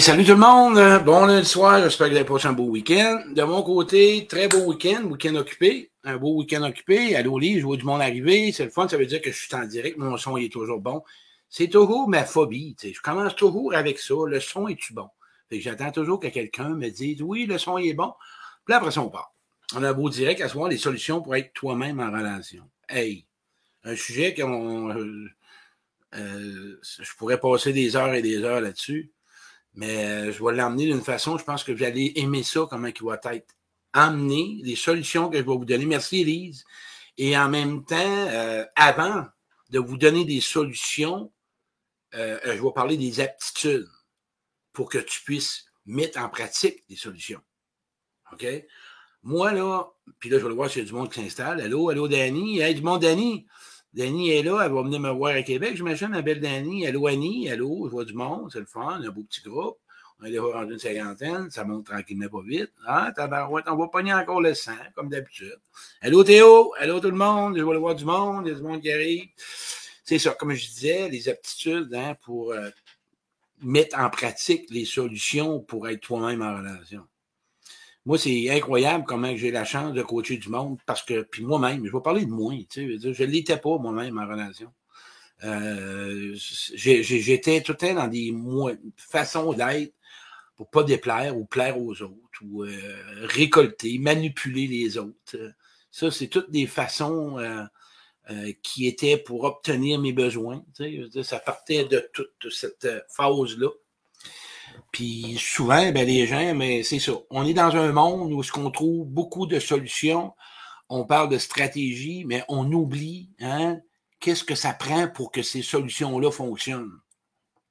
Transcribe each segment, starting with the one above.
Salut tout le monde. Bon lundi soir. J'espère que vous avez passé un beau week-end. De mon côté, très beau week-end. Week-end occupé. Un beau week-end occupé. Allô, lit, je vois du monde arriver. C'est le fun. Ça veut dire que je suis en direct. Mon son il est toujours bon. C'est toujours ma phobie. Je commence toujours avec ça. Le son est-tu bon? j'attends toujours que quelqu'un me dise oui, le son est bon. Puis après ça, on part. On a beau direct à ce moment les solutions pour être toi-même en relation. Hey, un sujet qu'on. Euh, euh, je pourrais passer des heures et des heures là-dessus. Mais euh, je vais l'emmener d'une façon, je pense que vous allez aimer ça, comment il va être amené, les solutions que je vais vous donner. Merci, Elise. Et en même temps, euh, avant de vous donner des solutions, euh, je vais parler des aptitudes pour que tu puisses mettre en pratique des solutions. OK? Moi, là, puis là, je vais le voir s'il y a du monde qui s'installe. Allô, allô, Danny? Hey, du monde, Danny? Danny est là, elle va venir me voir à Québec, j'imagine, ma belle Danny. Allô, Annie, allô, je vois du monde, c'est le fun, un beau petit groupe. On est déjà rendu une cinquantaine, ça monte tranquillement pas vite. Ah, tabarouette, on va pogner encore le sang, comme d'habitude. Allô, Théo, allô, tout le monde, je vais aller voir du monde, il y a du monde qui arrive. C'est ça, comme je disais, les aptitudes hein, pour euh, mettre en pratique les solutions pour être toi-même en relation. Moi, c'est incroyable comment j'ai la chance de coacher du monde parce que, puis moi-même, je vais parler de moi, tu sais, je ne l'étais pas moi-même en relation. Euh, j'étais tout le temps dans des façons d'être pour pas déplaire ou plaire aux autres ou euh, récolter, manipuler les autres. Ça, c'est toutes des façons euh, qui étaient pour obtenir mes besoins. Ça partait de toute cette phase-là. Puis souvent, ben, les gens, mais c'est ça. On est dans un monde où ce qu'on trouve beaucoup de solutions. On parle de stratégie, mais on oublie hein, qu'est-ce que ça prend pour que ces solutions-là fonctionnent.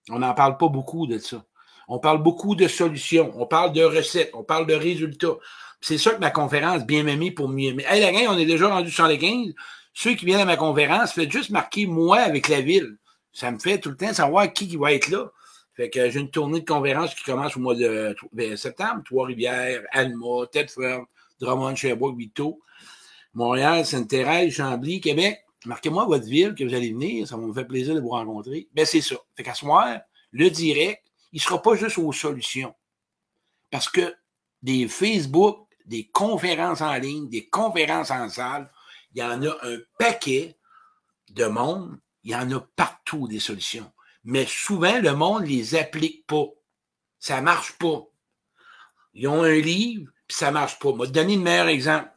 On n'en parle pas beaucoup de ça. On parle beaucoup de solutions, on parle de recettes, on parle de résultats. C'est ça que ma conférence, bien aimée pour mieux aimer. Hey, la gang, on est déjà rendu sur les 15. Ceux qui viennent à ma conférence, faites juste marquer moi avec la ville. Ça me fait tout le temps savoir qui, qui va être là. Que j'ai une tournée de conférences qui commence au mois de ben, septembre. Trois-Rivières, Alma, Tedford, Drummond, Sherbrooke, Vito, Montréal, Sainte-Thérèse, Chambly, Québec. Marquez-moi votre ville que vous allez venir. Ça va me faire plaisir de vous rencontrer. Ben, c'est ça. Fait qu'à ce moment, le direct, il ne sera pas juste aux solutions. Parce que des Facebook, des conférences en ligne, des conférences en salle, il y en a un paquet de monde. Il y en a partout des solutions mais souvent, le monde ne les applique pas. Ça ne marche pas. Ils ont un livre, puis ça ne marche pas. Je vais te donner le meilleur exemple.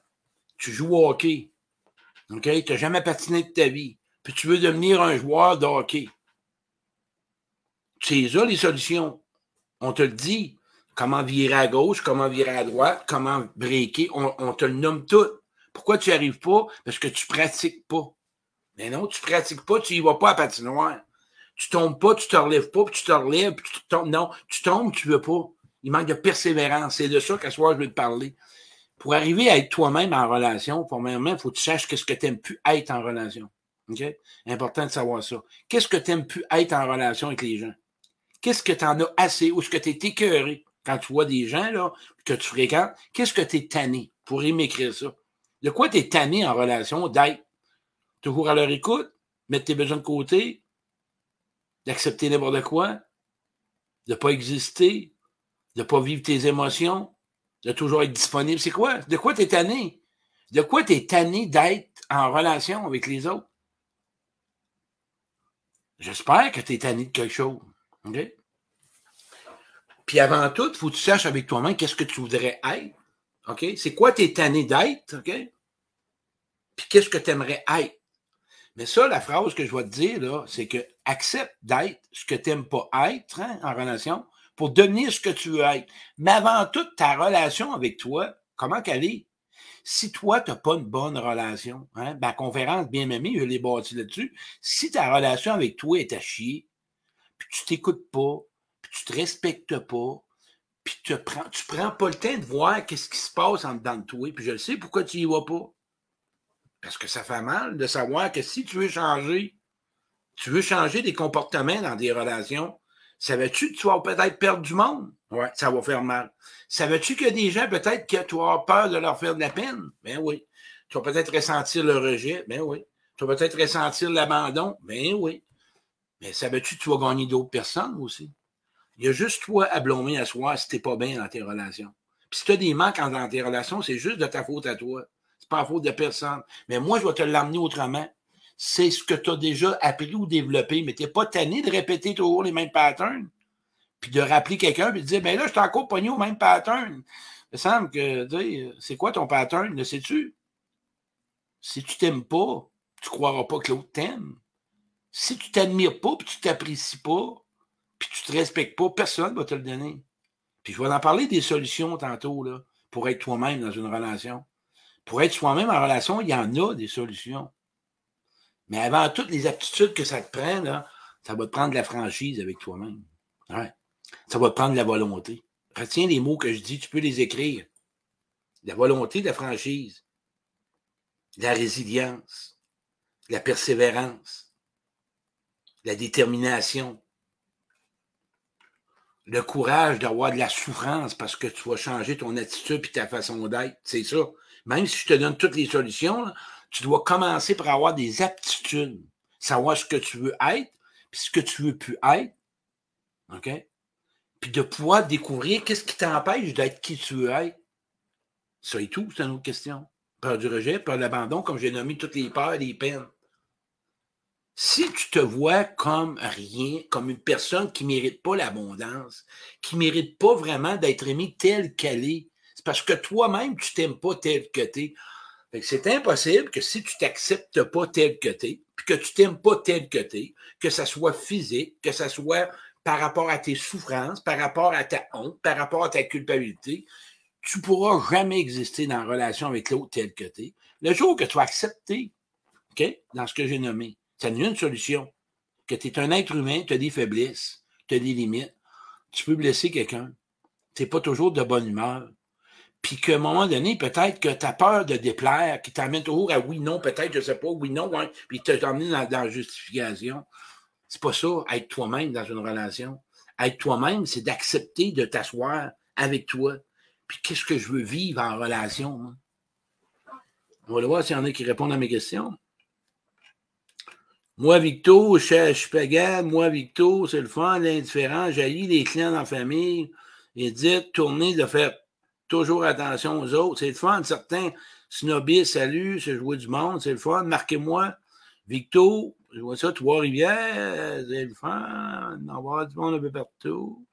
Tu joues au hockey. Tu n'as jamais patiné de ta vie. Puis tu veux devenir un joueur de hockey. C'est ça les solutions. On te le dit. Comment virer à gauche, comment virer à droite, comment breaker. On, on te le nomme tout. Pourquoi tu n'y arrives pas? Parce que tu ne pratiques pas. Mais non, tu ne pratiques pas, tu n'y vas pas à patinoire. Tu tombes pas, tu te relèves pas, puis tu te relèves, puis tu tombes. Non, tu tombes, tu veux pas. Il manque de persévérance. C'est de ça qu'à soir, je veux te parler. Pour arriver à être toi-même en relation, premièrement, il faut que tu saches qu'est-ce que tu aimes plus être en relation. OK? Important de savoir ça. Qu'est-ce que tu aimes plus être en relation avec les gens? Qu'est-ce que tu en as assez ou est-ce que tu es écœuré? Quand tu vois des gens là, que tu fréquentes? Qu'est-ce que tu es tanné? Pour m'écrire ça? De quoi tu es tanné en relation d'être? Toujours à leur écoute, mettre tes besoins de côté, d'accepter n'importe quoi, de ne pas exister, de ne pas vivre tes émotions, de toujours être disponible. C'est quoi? De quoi tu es tanné? De quoi tu es tanné d'être en relation avec les autres? J'espère que tu es tanné de quelque chose. Puis avant tout, il faut que tu saches avec toi-même qu'est-ce que tu voudrais être. OK? C'est quoi tu es tanné d'être? OK? Puis qu'est-ce que tu aimerais être? Mais ça, la phrase que je vais te dire, là, c'est que accepte d'être ce que tu n'aimes pas être hein, en relation pour devenir ce que tu veux être. Mais avant tout, ta relation avec toi, comment qu'elle? Si toi, tu n'as pas une bonne relation, hein, ma conférence bien aimée, je l'ai bâtie là-dessus. Si ta relation avec toi est à chier, puis tu t'écoutes pas, puis tu te respectes pas, puis tu prends, tu prends pas le temps de voir qu'est-ce qui se passe en dedans de toi, puis je le sais pourquoi tu y vas pas. Parce que ça fait mal de savoir que si tu veux changer, tu veux changer des comportements dans des relations, savais-tu que tu vas peut-être perdre du monde? Oui, ça va faire mal. Savais-tu qu'il y a des gens peut-être que tu as peur de leur faire de la peine? Ben oui. Tu vas peut-être ressentir le rejet? Ben oui. Tu vas peut-être ressentir l'abandon? Ben oui. Mais savais-tu que tu vas gagner d'autres personnes aussi? Il y a juste toi à blâmer à soi si t'es pas bien dans tes relations. Puis si tu as des manques dans tes relations, c'est juste de ta faute à toi. C'est pas la faute de personne. Mais moi, je vais te l'amener autrement. C'est ce que tu as déjà appris ou développé, mais tu n'es pas tanné de répéter toujours les mêmes patterns. Puis de rappeler quelqu'un, puis de dire, ben là, je suis encore pogné au même pattern. Il me semble que, c'est quoi ton pattern, le sais-tu? Si tu t'aimes pas, tu ne croiras pas que l'autre t'aime. Si tu t'admires pas, puis tu t'apprécies pas, puis tu te respectes pas, personne ne va te le donner. Puis je vais en parler des solutions tantôt, là, pour être toi-même dans une relation. Pour être soi-même en relation, il y en a des solutions. Mais avant toutes les aptitudes que ça te prend, là, ça va te prendre de la franchise avec toi-même. Ouais. Ça va te prendre de la volonté. Retiens les mots que je dis, tu peux les écrire. La volonté, de la franchise, la résilience, la persévérance, la détermination, le courage d'avoir de la souffrance parce que tu vas changer ton attitude et ta façon d'être. C'est ça. Même si je te donne toutes les solutions, tu dois commencer par avoir des aptitudes. Savoir ce que tu veux être, puis ce que tu veux plus être. OK? Puis de pouvoir découvrir qu'est-ce qui t'empêche d'être qui tu veux être. Ça et tout, c'est une autre question. Peur du rejet, peur de l'abandon, comme j'ai nommé toutes les peurs et les peines. Si tu te vois comme rien, comme une personne qui ne mérite pas l'abondance, qui ne mérite pas vraiment d'être aimée telle qu'elle est, c'est parce que toi-même, tu t'aimes pas tel que tu es. C'est impossible que si tu t'acceptes pas tel que tu es, puis que tu t'aimes pas tel que que ça soit physique, que ça soit par rapport à tes souffrances, par rapport à ta honte, par rapport à ta culpabilité, tu pourras jamais exister dans la relation avec l'autre tel que. Le jour que tu vas accepter, OK, dans ce que j'ai nommé, ça a une solution. Que tu es un être humain, tu as des faiblesses, tu as des limites. Tu peux blesser quelqu'un. Tu n'es pas toujours de bonne humeur. Puis qu'à un moment donné, peut-être que tu as peur de déplaire, qui t'amène toujours à oui, non, peut-être, je sais pas, oui, non, hein, puis tu t'as emmené dans, dans la justification. C'est pas ça, être toi-même dans une relation. Être toi-même, c'est d'accepter de t'asseoir avec toi. Puis qu'est-ce que je veux vivre en relation? On va voir s'il y en a qui répondent à mes questions. Moi, Victo, je, suis pagan. Moi, Victo, c'est le fun, l'indifférent. J'haïs les clients dans la famille. Et dites, tournez de faire toujours attention aux autres. C'est le fun. Certains snobis, salut, c'est jouer du monde, c'est le fun. Marquez-moi. Victo, je vois ça, Trois-Rivières, c'est le fun. Avoir du monde un peu partout.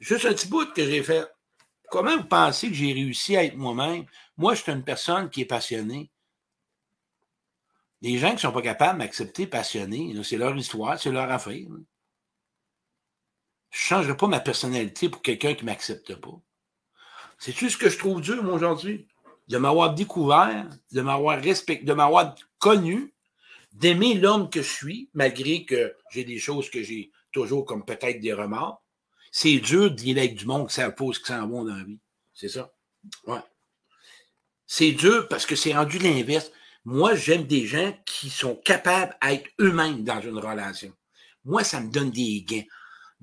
Juste un petit bout que j'ai fait. Comment vous pensez que j'ai réussi à être moi-même? Moi, je suis une personne qui est passionnée. Les gens qui ne sont pas capables de m'accepter passionnés, c'est leur histoire, c'est leur affaire. Je ne changerai pas ma personnalité pour quelqu'un qui ne m'accepte pas. C'est tout ce que je trouve dur, aujourd'hui? De m'avoir découvert, de m'avoir respecté, de m'avoir connu, d'aimer l'homme que je suis, malgré que j'ai des choses que j'ai toujours comme peut-être des remords. C'est dur de dire avec du monde que ça pose que ça en bon dans la vie. C'est ça. Ouais. C'est dur parce que c'est rendu l'inverse. Moi, j'aime des gens qui sont capables d'être eux-mêmes dans une relation. Moi, ça me donne des gains.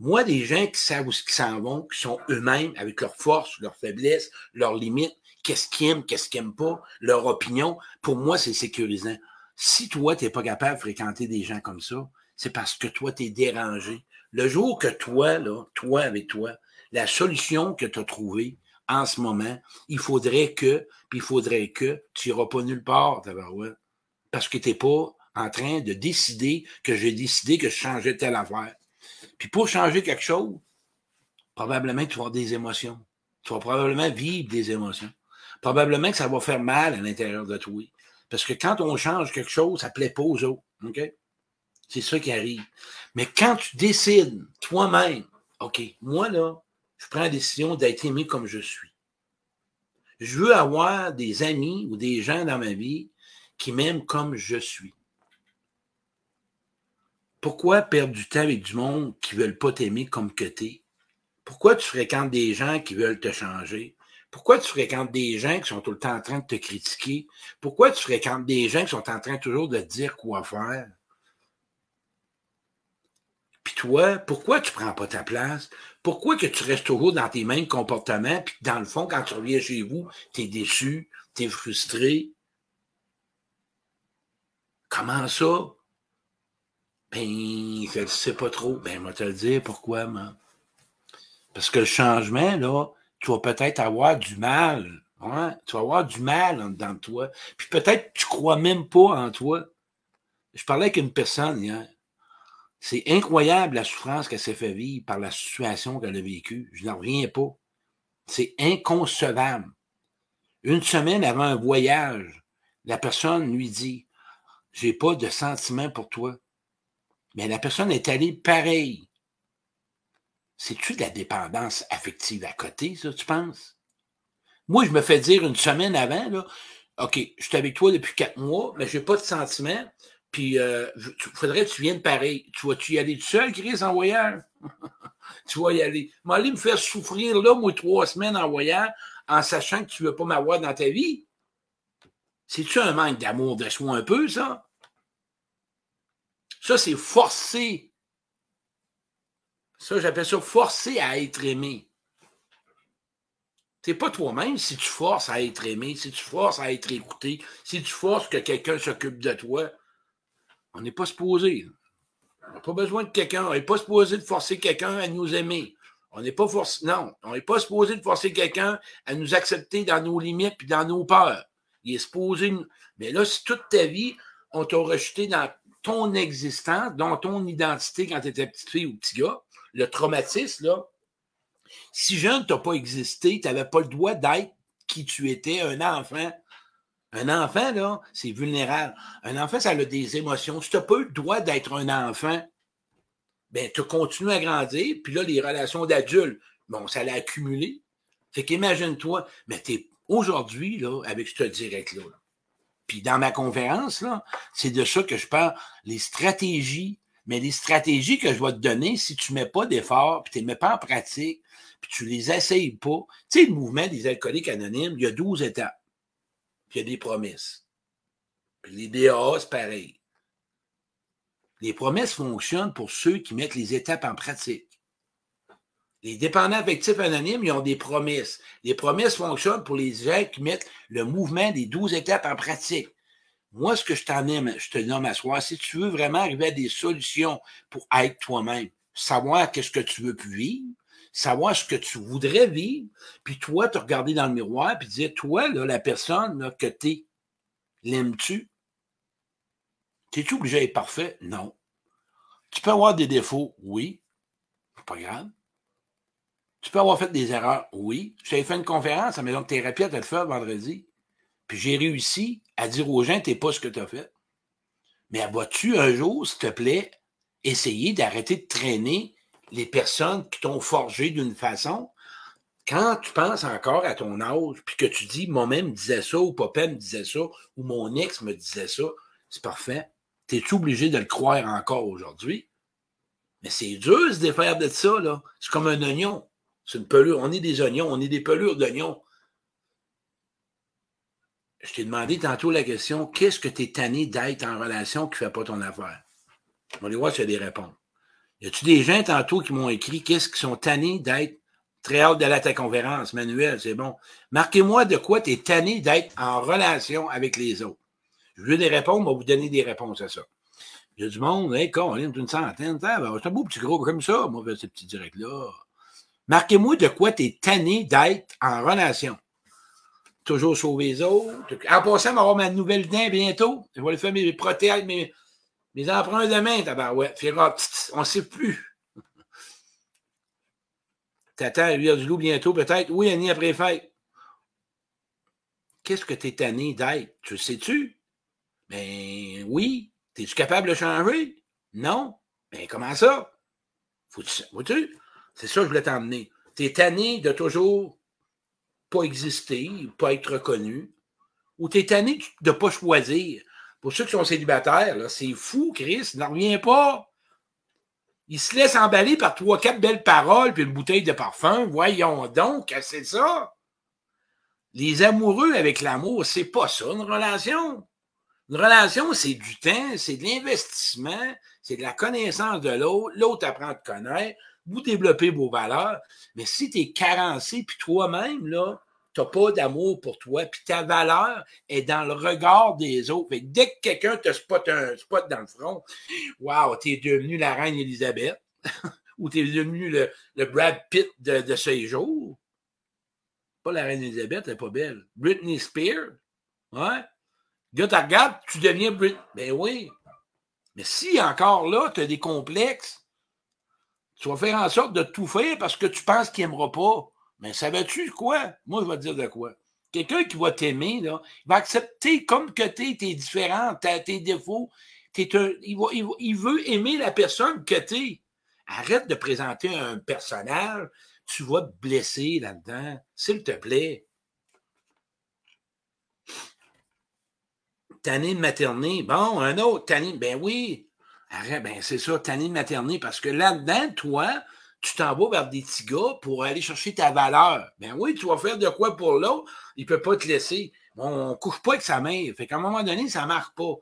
Moi, des gens qui savent où ils s'en vont, qui sont eux-mêmes avec leurs forces, leurs faiblesses, leurs limites, qu'est-ce qu'ils aiment, qu'est-ce qu'ils n'aiment pas, leur opinion, pour moi, c'est sécurisant. Si toi, tu n'es pas capable de fréquenter des gens comme ça, c'est parce que toi, tu es dérangé. Le jour que toi, là, toi avec toi, la solution que tu as trouvée, en ce moment, il faudrait que, puis il faudrait que, tu n'iras pas nulle part, parce que tu n'es pas en train de décider que j'ai décidé que je changeais telle affaire. Puis pour changer quelque chose, probablement tu vas avoir des émotions. Tu vas probablement vivre des émotions. Probablement que ça va faire mal à l'intérieur de toi. Parce que quand on change quelque chose, ça ne plaît pas aux autres. C'est ça qui arrive. Mais quand tu décides toi-même, OK, moi là, je prends la décision d'être aimé comme je suis. Je veux avoir des amis ou des gens dans ma vie qui m'aiment comme je suis. Pourquoi perdre du temps avec du monde qui ne veulent pas t'aimer comme que tu es? Pourquoi tu fréquentes des gens qui veulent te changer? Pourquoi tu fréquentes des gens qui sont tout le temps en train de te critiquer? Pourquoi tu fréquentes des gens qui sont en train toujours de te dire quoi faire? Puis toi, pourquoi tu ne prends pas ta place? Pourquoi que tu restes toujours dans tes mêmes comportements, puis dans le fond, quand tu reviens chez vous, tu es déçu, tu es frustré? Comment ça? Ben, je ne sais pas trop. Ben, moi te le dire pourquoi, moi. Parce que le changement, là, tu vas peut-être avoir du mal. Hein? Tu vas avoir du mal en dedans de toi. Puis peut-être tu crois même pas en toi. Je parlais avec une personne hier. C'est incroyable la souffrance qu'elle s'est fait vivre par la situation qu'elle a vécue. Je n'en reviens pas. C'est inconcevable. Une semaine avant un voyage, la personne lui dit J'ai pas de sentiment pour toi. Mais la personne est allée pareil. C'est-tu de la dépendance affective à côté, ça, tu penses? Moi, je me fais dire une semaine avant, là, OK, je suis avec toi depuis quatre mois, mais j'ai pas de sentiment. Puis, il euh, faudrait que tu viennes pareil. Tu vas-tu y aller tout seul, Chris, en voyage? tu vas y aller. Mais aller me faire souffrir là, moi, trois semaines en voyage, en sachant que tu ne veux pas m'avoir dans ta vie? C'est-tu un manque d'amour soi un peu, ça? Ça, c'est forcé. Ça, j'appelle ça forcer à être aimé. C'est pas toi-même si tu forces à être aimé, si tu forces à être écouté, si tu forces que quelqu'un s'occupe de toi. On n'est pas supposé. On n'a pas besoin de quelqu'un. On n'est pas supposé de forcer quelqu'un à nous aimer. On n'est pas forcé. Non, on n'est pas supposé de forcer quelqu'un à nous accepter dans nos limites et dans nos peurs. Il est supposé. Mais là, si toute ta vie, on t'a rejeté dans ton existence, dans ton identité quand tu étais petite fille ou petit gars, le traumatisme, là, si jeune, tu n'as pas existé, tu n'avais pas le droit d'être qui tu étais, un enfant. Un enfant, là, c'est vulnérable. Un enfant, ça a des émotions. Si tu n'as pas eu le droit d'être un enfant, ben, tu continues à grandir, puis là, les relations d'adultes, bon, ça l'a accumulé. Fait qu'imagine-toi, mais tu aujourd'hui, là, avec ce direct-là. Puis dans ma conférence, là, c'est de ça que je parle, les stratégies, mais les stratégies que je vais te donner, si tu ne mets pas d'efforts, puis tu ne les mets pas en pratique, puis tu les essayes pas. Tu sais, le mouvement des alcooliques anonymes, il y a 12 étapes. Puis il y a des promesses. Puis les DAA, c'est pareil. Les promesses fonctionnent pour ceux qui mettent les étapes en pratique. Les dépendants affectifs anonymes, ils ont des promesses. Les promesses fonctionnent pour les gens qui mettent le mouvement des 12 étapes en pratique. Moi, ce que je t'en aime, je te nomme à soi, si tu veux vraiment arriver à des solutions pour être toi-même, savoir qu'est-ce que tu veux plus vivre, savoir ce que tu voudrais vivre, puis toi, te regarder dans le miroir, puis dire, toi, là, la personne là, que es, l'aimes-tu? T'es-tu obligé d'être parfait? Non. Tu peux avoir des défauts? Oui. Pas grave. Tu peux avoir fait des erreurs? Oui. J'avais fait une conférence à Maison de thérapie à le faire vendredi. Puis j'ai réussi à dire aux gens, t'es pas ce que tu as fait. Mais vas-tu un jour, s'il te plaît, essayer d'arrêter de traîner les personnes qui t'ont forgé d'une façon? Quand tu penses encore à ton âge, puis que tu dis, moi-même me disait ça, ou papa me disait ça, ou mon ex me disait ça, c'est parfait. T'es-tu obligé de le croire encore aujourd'hui? Mais c'est dur de se défaire de ça, là. C'est comme un oignon. C'est une pelure. On est des oignons, on est des pelures d'oignons. Je t'ai demandé tantôt la question qu'est-ce que tu es tanné d'être en relation qui ne fait pas ton affaire? On va aller voir si y a des réponses. Y a-tu des gens tantôt qui m'ont écrit qu'est-ce qu'ils sont tannés d'être? Très hâte d'aller à ta conférence, Manuel, c'est bon. Marquez-moi de quoi tu es tanné d'être en relation avec les autres. Je veux des réponses, on va vous donner des réponses à ça. Il y a du monde, hey, con, on est une centaine, c'est un beau petit gros comme ça, moi, ce petit direct-là. Marquez-moi de quoi tu es tanné d'être en relation. Toujours sauver les autres. En passant, on va avoir ma nouvelle dent bientôt. Je vais aller faire mes prothèses, mes, mes emprunts demain, tabarouette. On ne sait plus. T'attends à du loup bientôt, peut-être. Oui, Annie, après fête. Qu'est-ce que tu es tanné d'être? Tu le sais-tu? Ben oui. Es-tu capable de changer? Non. Ben comment ça? Faut-tu? C'est ça que je voulais t'emmener. Tu es tanné de toujours pas exister, pas être reconnu, ou tu es tanné de ne pas choisir. Pour ceux qui sont célibataires, c'est fou, Chris, n'en revient pas. Il se laisse emballer par trois, quatre belles paroles puis une bouteille de parfum. Voyons donc, c'est ça. Les amoureux avec l'amour, c'est pas ça, une relation. Une relation, c'est du temps, c'est de l'investissement, c'est de la connaissance de l'autre. L'autre apprend à te connaître vous développez vos valeurs, mais si tu es carencé, puis toi-même, là, tu n'as pas d'amour pour toi, puis ta valeur est dans le regard des autres. dès que quelqu'un te spot un spot dans le front, wow, tu es devenu la reine Elisabeth, ou tu es devenu le, Brad Pitt de, de ces jours. Pas la reine Elisabeth, elle n'est pas belle. Britney Spears, ouais. Gars, tu regardes, tu deviens Britney. Ben oui. Mais si encore là, tu as des complexes, tu vas faire en sorte de tout faire parce que tu penses qu'il n'aimera pas. Mais savais-tu quoi? Moi, je vais te dire de quoi. Quelqu'un qui va t'aimer, il va accepter comme que tu es, tes différents, tes défauts. il, veut aimer la personne que tu es. Arrête de présenter un personnage. Tu vas te blesser là-dedans. S'il te plaît. Tanné de materner. Bon, un autre, tanné. Ben oui. Arrête, ben c'est ça, tanné de materner. Parce que là-dedans, toi, tu t'en vas vers des petits gars pour aller chercher ta valeur. Ben oui, tu vas faire de quoi pour l'autre, il ne peut pas te laisser. on ne couche pas avec sa mère. Fait qu'à un moment donné, ça ne marche pas.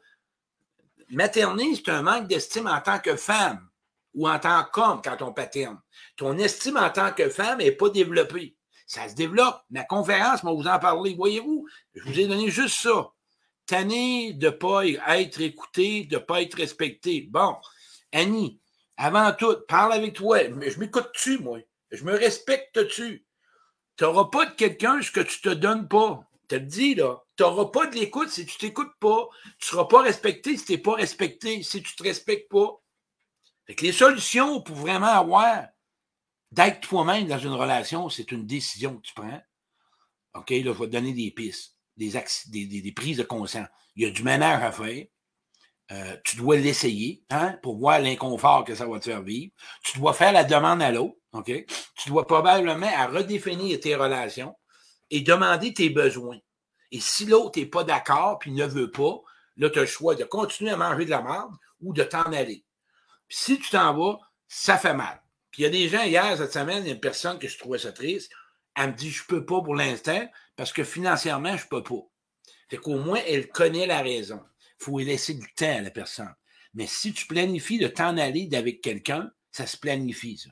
Materner, c'est un manque d'estime en tant que femme ou en tant qu'homme quand on paterne. Ton estime en tant que femme n'est pas développée. Ça se développe. Ma conférence, moi, vous en parler. Voyez-vous, je vous ai donné juste ça. Tanner de ne pas être écouté, de ne pas être respecté. Bon, Annie, avant tout, parle avec toi. Je m'écoute-tu, moi? Je me respecte-tu? Tu n'auras pas de quelqu'un ce que tu te donnes pas. Tu te dis, là. Tu n'auras pas de l'écoute si tu t'écoutes pas. Tu ne seras pas respecté si tu n'es pas respecté, si tu ne te respectes pas. Fait que les solutions pour vraiment avoir d'être toi-même dans une relation, c'est une décision que tu prends. OK, là, je vais te donner des pistes, des, prises de conscience. Il y a du ménage à faire. Euh, tu dois l'essayer hein, pour voir l'inconfort que ça va te faire vivre. Tu dois faire la demande à l'autre. Tu dois probablement à redéfinir tes relations et demander tes besoins. Et si l'autre n'est pas d'accord puis ne veut pas, là, tu as le choix de continuer à manger de la merde ou de t'en aller. Si tu t'en vas, ça fait mal. Puis il y a des gens, hier, cette semaine, il y a une personne que je trouvais ça triste. Elle me dit Je peux pas pour l'instant parce que financièrement, je peux pas. Fait qu'au moins, elle connaît la raison. Il faut laisser du temps à la personne. Mais si tu planifies de t'en aller avec quelqu'un, ça se planifie, ça.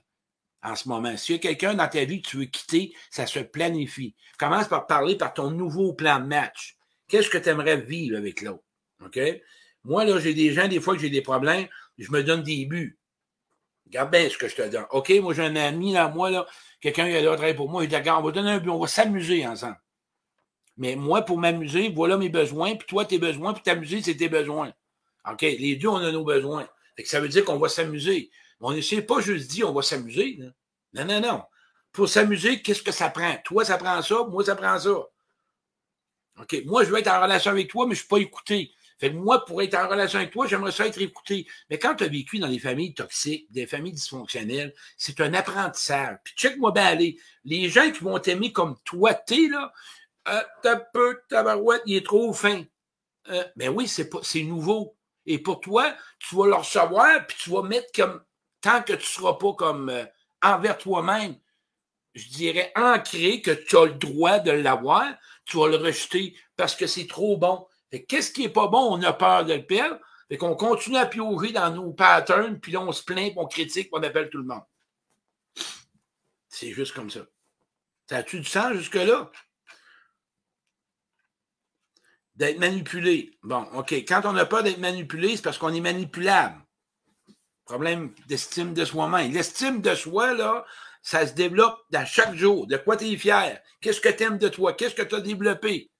En ce moment. S'il y a quelqu'un dans ta vie que tu veux quitter, ça se planifie. Commence par parler par ton nouveau plan de match. Qu'est-ce que tu aimerais vivre avec l'autre? OK? Moi, là, j'ai des gens, des fois que j'ai des problèmes, je me donne des buts. Regarde bien ce que je te donne. OK, moi, j'ai un ami, là, moi, là, quelqu'un qui a travailler pour moi, il dit, regarde, on va donner un but, on va s'amuser ensemble. Mais moi, pour m'amuser, voilà mes besoins, puis toi, tes besoins, puis t'amuser, c'est tes besoins. OK? Les deux, on a nos besoins. ça veut dire qu'on va s'amuser. On ne sait pas juste dire on va s'amuser. Non, non, non. Pour s'amuser, qu'est-ce que ça prend? Toi, ça prend ça, moi, ça prend ça. OK? Moi, je veux être en relation avec toi, mais je ne suis pas écouté. Fait que moi, pour être en relation avec toi, j'aimerais ça être écouté. Mais quand tu as vécu dans des familles toxiques, des familles dysfonctionnelles, c'est un apprentissage. Puis check-moi bien aller. Les gens qui vont t'aimer comme toi, t'es là, euh, t'as peu, tabarouette, il est trop fin. Euh, ben oui, c'est nouveau. Et pour toi, tu vas le recevoir, puis tu vas mettre comme, tant que tu ne seras pas comme euh, envers toi-même, je dirais ancré que tu as le droit de l'avoir, tu vas le rejeter parce que c'est trop bon. Qu'est-ce qui n'est pas bon? On a peur de le perdre. Fait qu'on continue à piocher dans nos patterns, puis là, on se plaint, puis on critique, puis on appelle tout le monde. C'est juste comme ça. Ça a-tu du sens jusque-là? D'être manipulé. Bon, OK. Quand on n'a pas d'être manipulé, c'est parce qu'on est manipulable. Problème d'estime de soi-même. L'estime de soi, là, ça se développe dans chaque jour. De quoi tu es fier? Qu'est-ce que tu aimes de toi? Qu'est-ce que tu as développé?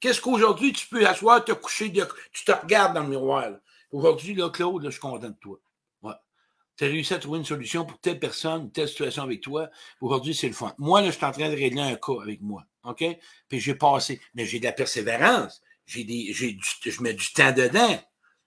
Qu'est-ce qu'aujourd'hui tu peux asseoir, te coucher, tu te regardes dans le miroir. Aujourd'hui, là, Claude, je suis content de toi. Tu as réussi à trouver une solution pour telle personne, telle situation avec toi. Aujourd'hui, c'est le fun. Moi, là, je suis en train de régler un cas avec moi. OK? Puis j'ai passé, mais j'ai de la persévérance. J'ai des, j'ai du, je mets du temps dedans.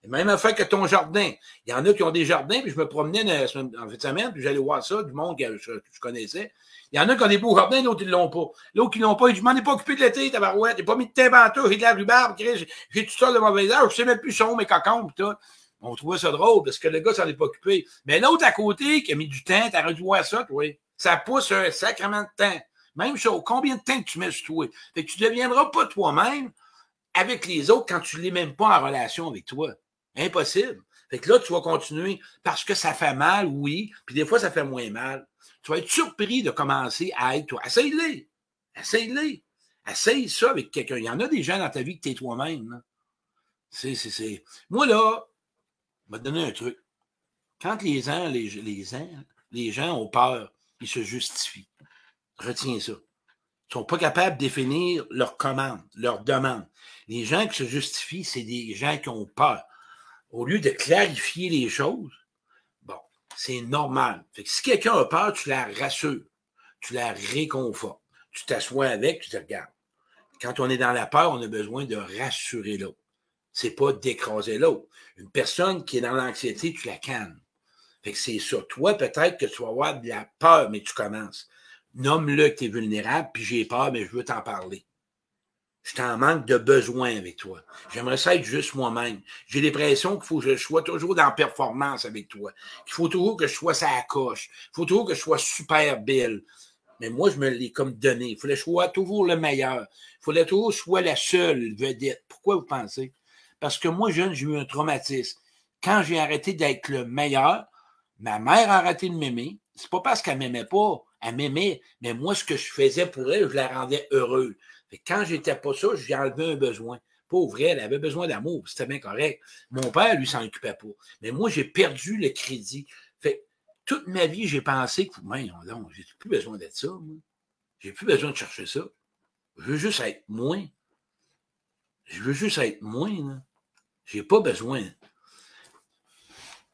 Même affaire que ton jardin. Il y en a qui ont des jardins, puis je me promenais en fin de semaine, puis j'allais voir ça, du monde que je, connaissais. Il y en a qui ont des beaux jardins, d'autres, ils ne l'ont pas. L'autre qui l'ont pas, je m'en ai pas occupé de l'été, tabarouette. J'ai pas mis de thym j'ai de la rhubarbe, j'ai tout ça de mauvais âge, je sais même plus son, mes cocons, tout. On trouvait ça drôle parce que le gars s'en est pas occupé. Mais l'autre à côté qui a mis du temps, t'aurais dû voir ça, toi. Ça pousse un sacrement de temps. Même chose, combien de temps que tu mets sur toi? Fait que tu ne deviendras pas toi-même avec les autres quand tu ne les même pas en relation avec toi. Impossible. Fait que là, tu vas continuer parce que ça fait mal, oui, puis des fois, ça fait moins mal. Tu vas être surpris de commencer à être toi. Essaye-le. Essaye-les. Essaye ça avec quelqu'un. Il y en a des gens dans ta vie que tu es toi-même. C'est, c'est, c'est. Moi, là, je vais te donner un truc. Quand les gens, ont peur, ils se justifient. Retiens ça. Ils ne sont pas capables de définir leur commande, leur demande. Les gens qui se justifient, c'est des gens qui ont peur. Au lieu de clarifier les choses, bon, c'est normal. Que si quelqu'un a peur, tu la rassures, tu la réconfortes. Tu t'assois avec, tu te regardes. Quand on est dans la peur, on a besoin de rassurer l'autre. C'est pas d'écraser l'autre. Une personne qui est dans l'anxiété, tu la calmes. Fait que c'est sur toi, peut-être que tu vas avoir de la peur, mais tu commences. Nomme-le que tu es vulnérable, puis j'ai peur, mais je veux t'en parler. Je t'en manque de besoin avec toi. J'aimerais ça être juste moi-même. J'ai l'impression qu'il faut que je sois toujours dans la performance avec toi. Il faut toujours que je sois ça à coche. Il faut toujours que je sois super belle. Mais moi, je me l'ai comme donné. Il fallait que je sois toujours le meilleur. Il fallait toujours que je sois la seule vedette. Pourquoi vous pensez? Parce que moi, jeune, j'ai eu un traumatisme. Quand j'ai arrêté d'être le meilleur, ma mère a arrêté de m'aimer. C'est pas parce qu'elle m'aimait pas. Elle m'aimait. Mais moi, ce que je faisais pour elle, je la rendais heureuse. Fait quand j'étais pas ça, j'ai enlevé un besoin. Pauvre elle, avait besoin d'amour. C'était bien correct. Mon père, lui, s'en occupait pas. Mais moi, j'ai perdu le crédit. Fait toute ma vie, j'ai pensé que, mais non, j'ai plus besoin d'être ça, moi. J'ai plus besoin de chercher ça. Je veux juste être moins. Je veux juste être moins, J'ai pas besoin.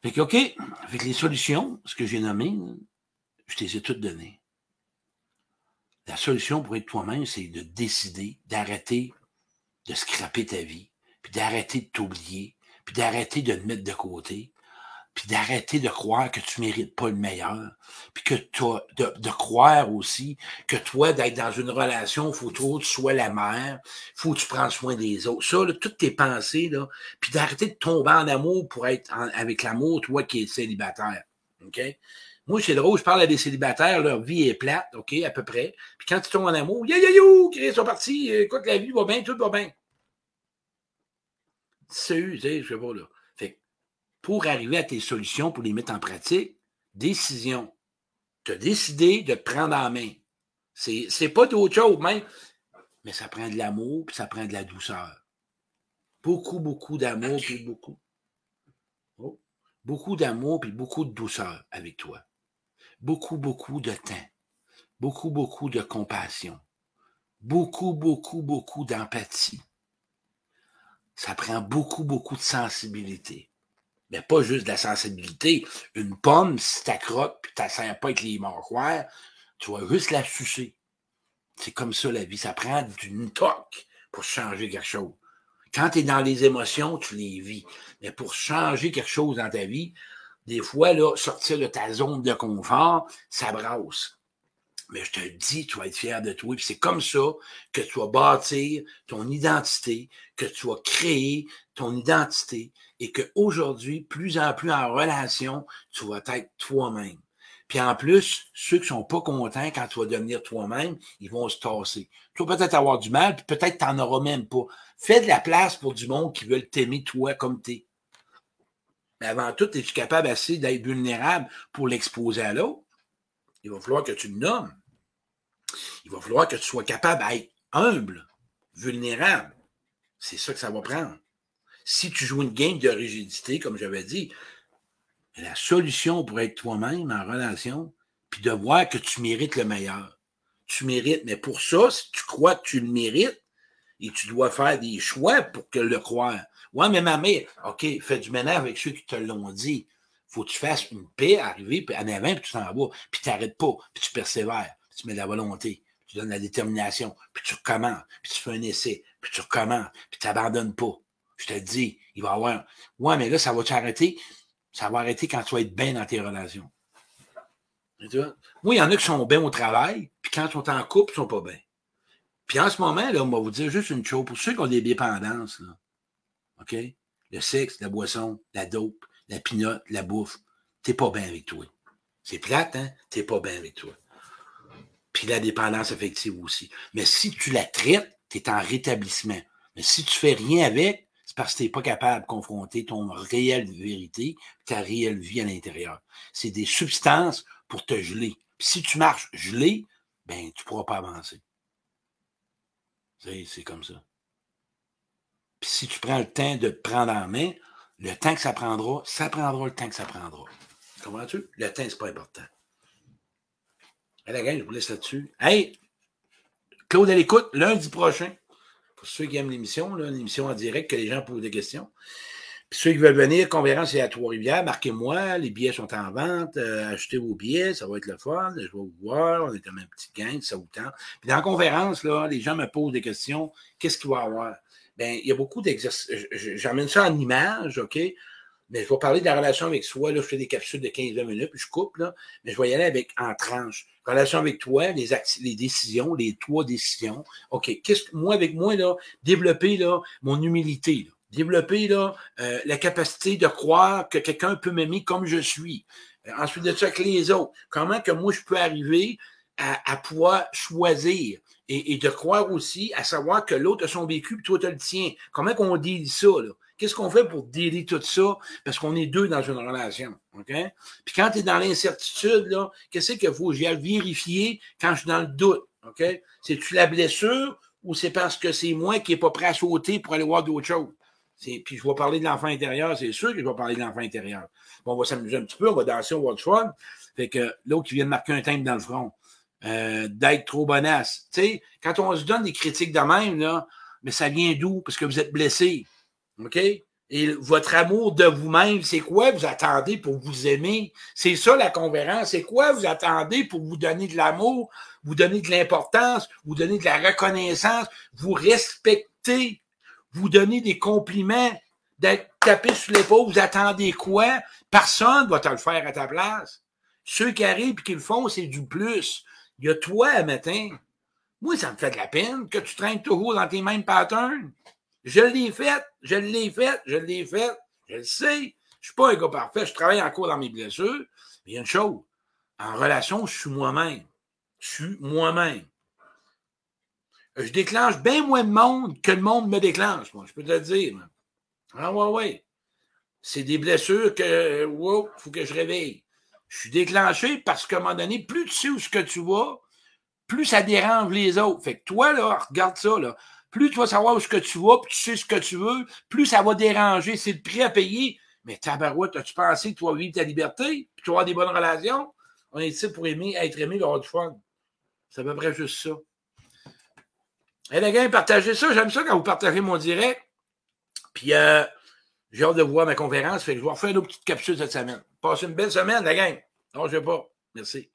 Fait que, OK, avec les solutions, ce que j'ai nommé, je t'ai toutes données. La solution pour être toi-même, c'est de décider d'arrêter de scraper ta vie, puis d'arrêter de t'oublier, puis d'arrêter de te mettre de côté, puis d'arrêter de croire que tu mérites pas le meilleur, puis que toi, de, de, croire aussi que toi, d'être dans une relation, faut que tu sois la mère, faut que tu prennes soin des autres. Ça, là, toutes tes pensées, là, puis d'arrêter de tomber en amour pour être avec l'amour, toi qui es célibataire. OK? Moi, c'est drôle, je parle à des célibataires, leur vie est plate, OK, à peu près. Puis quand ils tombent en amour, ya yo, ils sont partis, écoute, la vie va bien, tout va bien. C'est tu sais, je sais pas, là pour arriver à tes solutions, pour les mettre en pratique, décision. Tu as décidé de te prendre en main. C'est, c'est pas d'autre chose, même. Mais ça prend de l'amour, puis ça prend de la douceur. Beaucoup, beaucoup d'amour, puis beaucoup. Oh, beaucoup d'amour, puis beaucoup de douceur avec toi. Beaucoup, beaucoup de temps. Beaucoup, beaucoup de compassion. Beaucoup, beaucoup, beaucoup d'empathie. Ça prend beaucoup, beaucoup de sensibilité mais pas juste de la sensibilité. Une pomme, si tu croque puis tu sers pas avec les mâchoires, tu vas juste la sucer. C'est comme ça la vie. Ça prend d'une toque pour changer quelque chose. Quand tu es dans les émotions, tu les vis. Mais pour changer quelque chose dans ta vie, des fois, là, sortir de ta zone de confort, ça brasse. Mais je te dis, tu vas être fier de toi. c'est comme ça que tu vas bâtir ton identité, que tu vas créer ton identité et qu'aujourd'hui, plus en plus en relation, tu vas être toi-même. Puis en plus, ceux qui sont pas contents quand tu vas devenir toi-même, ils vont se tasser. Tu vas peut-être avoir du mal, puis peut-être tu n'en auras même pas. Fais de la place pour du monde qui veulent t'aimer toi comme tu es. Mais avant tout, es-tu capable assez d'être vulnérable pour l'exposer à l'autre? Il va falloir que tu le nommes. Il va falloir que tu sois capable d'être humble, vulnérable. C'est ça que ça va prendre. Si tu joues une game de rigidité, comme j'avais dit, la solution pour être toi-même en relation, puis de voir que tu mérites le meilleur. Tu mérites, mais pour ça, si tu crois que tu le mérites, et tu dois faire des choix pour que le croire. Ouais, mais ma mère, OK, fais du ménage avec ceux qui te l'ont dit. Faut que tu fasses une paix, arriver, puis en avant, puis tu t'en vas, puis tu n'arrêtes pas, puis tu persévères tu mets de la volonté, tu donnes la détermination, puis tu recommences, puis tu fais un essai, puis tu recommences, puis tu n'abandonnes pas. Je te dis, il va y avoir. Ouais, mais là, ça va t'arrêter? Ça va arrêter quand tu vas être bien dans tes relations. Moi, il y en a qui sont bien au travail, puis quand ils sont en couple, ils ne sont pas bien. Puis en ce moment, là, on va vous dire juste une chose. Pour ceux qui ont des dépendances, là, OK? Le sexe, la boisson, la dope, la pinotte, la bouffe, t'es pas bien avec toi. C'est plate, hein? T'es pas bien avec toi puis la dépendance affective aussi. Mais si tu la traites, tu es en rétablissement. Mais si tu fais rien avec, c'est parce que tu n'es pas capable de confronter ton réelle vérité, ta réelle vie à l'intérieur. C'est des substances pour te geler. Si tu marches gelé, ben tu ne pourras pas avancer. C'est comme ça. Si tu prends le temps de te prendre en main, le temps que ça prendra, ça prendra le temps que ça prendra. Comprends-tu? Le temps, c'est pas important. Allez, gang, je vous laisse là-dessus. Hey! Claude à l'écoute, lundi prochain. Pour ceux qui aiment l'émission, l'émission en direct, que les gens posent des questions. Puis ceux qui veulent venir, conférence, c'est à Trois-Rivières. Marquez-moi, les billets sont en vente. Euh, achetez vos billets, ça va être le fun. Je vais vous voir. On est comme un petit gain, ça vous tente. Puis dans la conférence, là, les gens me posent des questions. Qu'est-ce qu'il va y avoir? Bien, il y a beaucoup d'exercices. J'emmène ça en image, OK? Mais je vais parler de la relation avec soi. Là, je fais des capsules de 15-20 minutes, puis je coupe, là, mais je vais y aller avec en tranches. Relation avec toi, les, les décisions, les trois décisions. OK, qu'est-ce que moi, avec moi, là, développer là, mon humilité. Là. Développer là, euh, la capacité de croire que quelqu'un peut m'aimer comme je suis. Euh, ensuite de ça, avec les autres. Comment que moi, je peux arriver à, à pouvoir choisir et, et, de croire aussi à savoir que l'autre a son vécu, puis toi, tu le tien. Comment qu'on dit ça, là? Qu'est-ce qu'on fait pour délier tout ça? Parce qu'on est deux dans une relation. Puis quand tu es dans l'incertitude, qu'est-ce qu'il faut? J'y vérifier quand je suis dans le doute. C'est-tu la blessure ou c'est parce que c'est moi qui n'ai pas prêt à sauter pour aller voir d'autres choses? Puis je vais parler de l'enfant intérieur, c'est sûr que je vais parler de l'enfant intérieur. Bon, on va s'amuser un petit peu, on va danser, on va fun. Fait que l'autre qui vient de marquer un thème dans le front, euh, d'être trop bonasse. Tu sais, quand on se donne des critiques de même, là, mais ça vient d'où? Parce que vous êtes blessé. OK? Et votre amour de vous-même, c'est quoi vous attendez pour vous aimer? C'est ça la conférence. C'est quoi vous attendez pour vous donner de l'amour, vous donner de l'importance, vous donner de la reconnaissance, vous respecter, vous donner des compliments, d'être tapé sur l'épaule, vous attendez quoi? Personne va te le faire à ta place. Ceux qui arrivent et qui le font, c'est du plus. Il y a toi à matin. Moi, ça me fait de la peine que tu traînes toujours dans tes mêmes patterns. Je l'ai fait, je l'ai fait, je l'ai fait, je le sais. Je suis pas un gars parfait, je travaille encore dans mes blessures. Mais il y a une chose, en relation, je suis moi-même. Je suis moi-même. Je déclenche bien moins de monde que le monde me déclenche, moi, je peux te le dire. Ah ouais, ouais. C'est des blessures que, wow, faut que je réveille. Je suis déclenché parce qu'à un moment donné, plus tu sais où ce que tu vas, plus ça dérange les autres. Fait que toi, là, regarde ça, là plus tu vas savoir où ce que tu vas, puis tu sais ce que tu veux, plus ça va déranger. C'est le prix à payer. Mais tabarouette, as-tu pensé que tu vas vivre ta liberté, puis tu vas avoir des bonnes relations? On est ici pour aimer, être aimé, avoir du fun. C'est à peu près juste ça. Et les gars, partagez ça. J'aime ça quand vous partagez mon direct. Puis, euh, j'ai hâte de voir ma conférence. Fait que je vais refaire une autre petite capsule cette semaine. Passez une belle semaine, la gang. Non, je vais pas. Merci.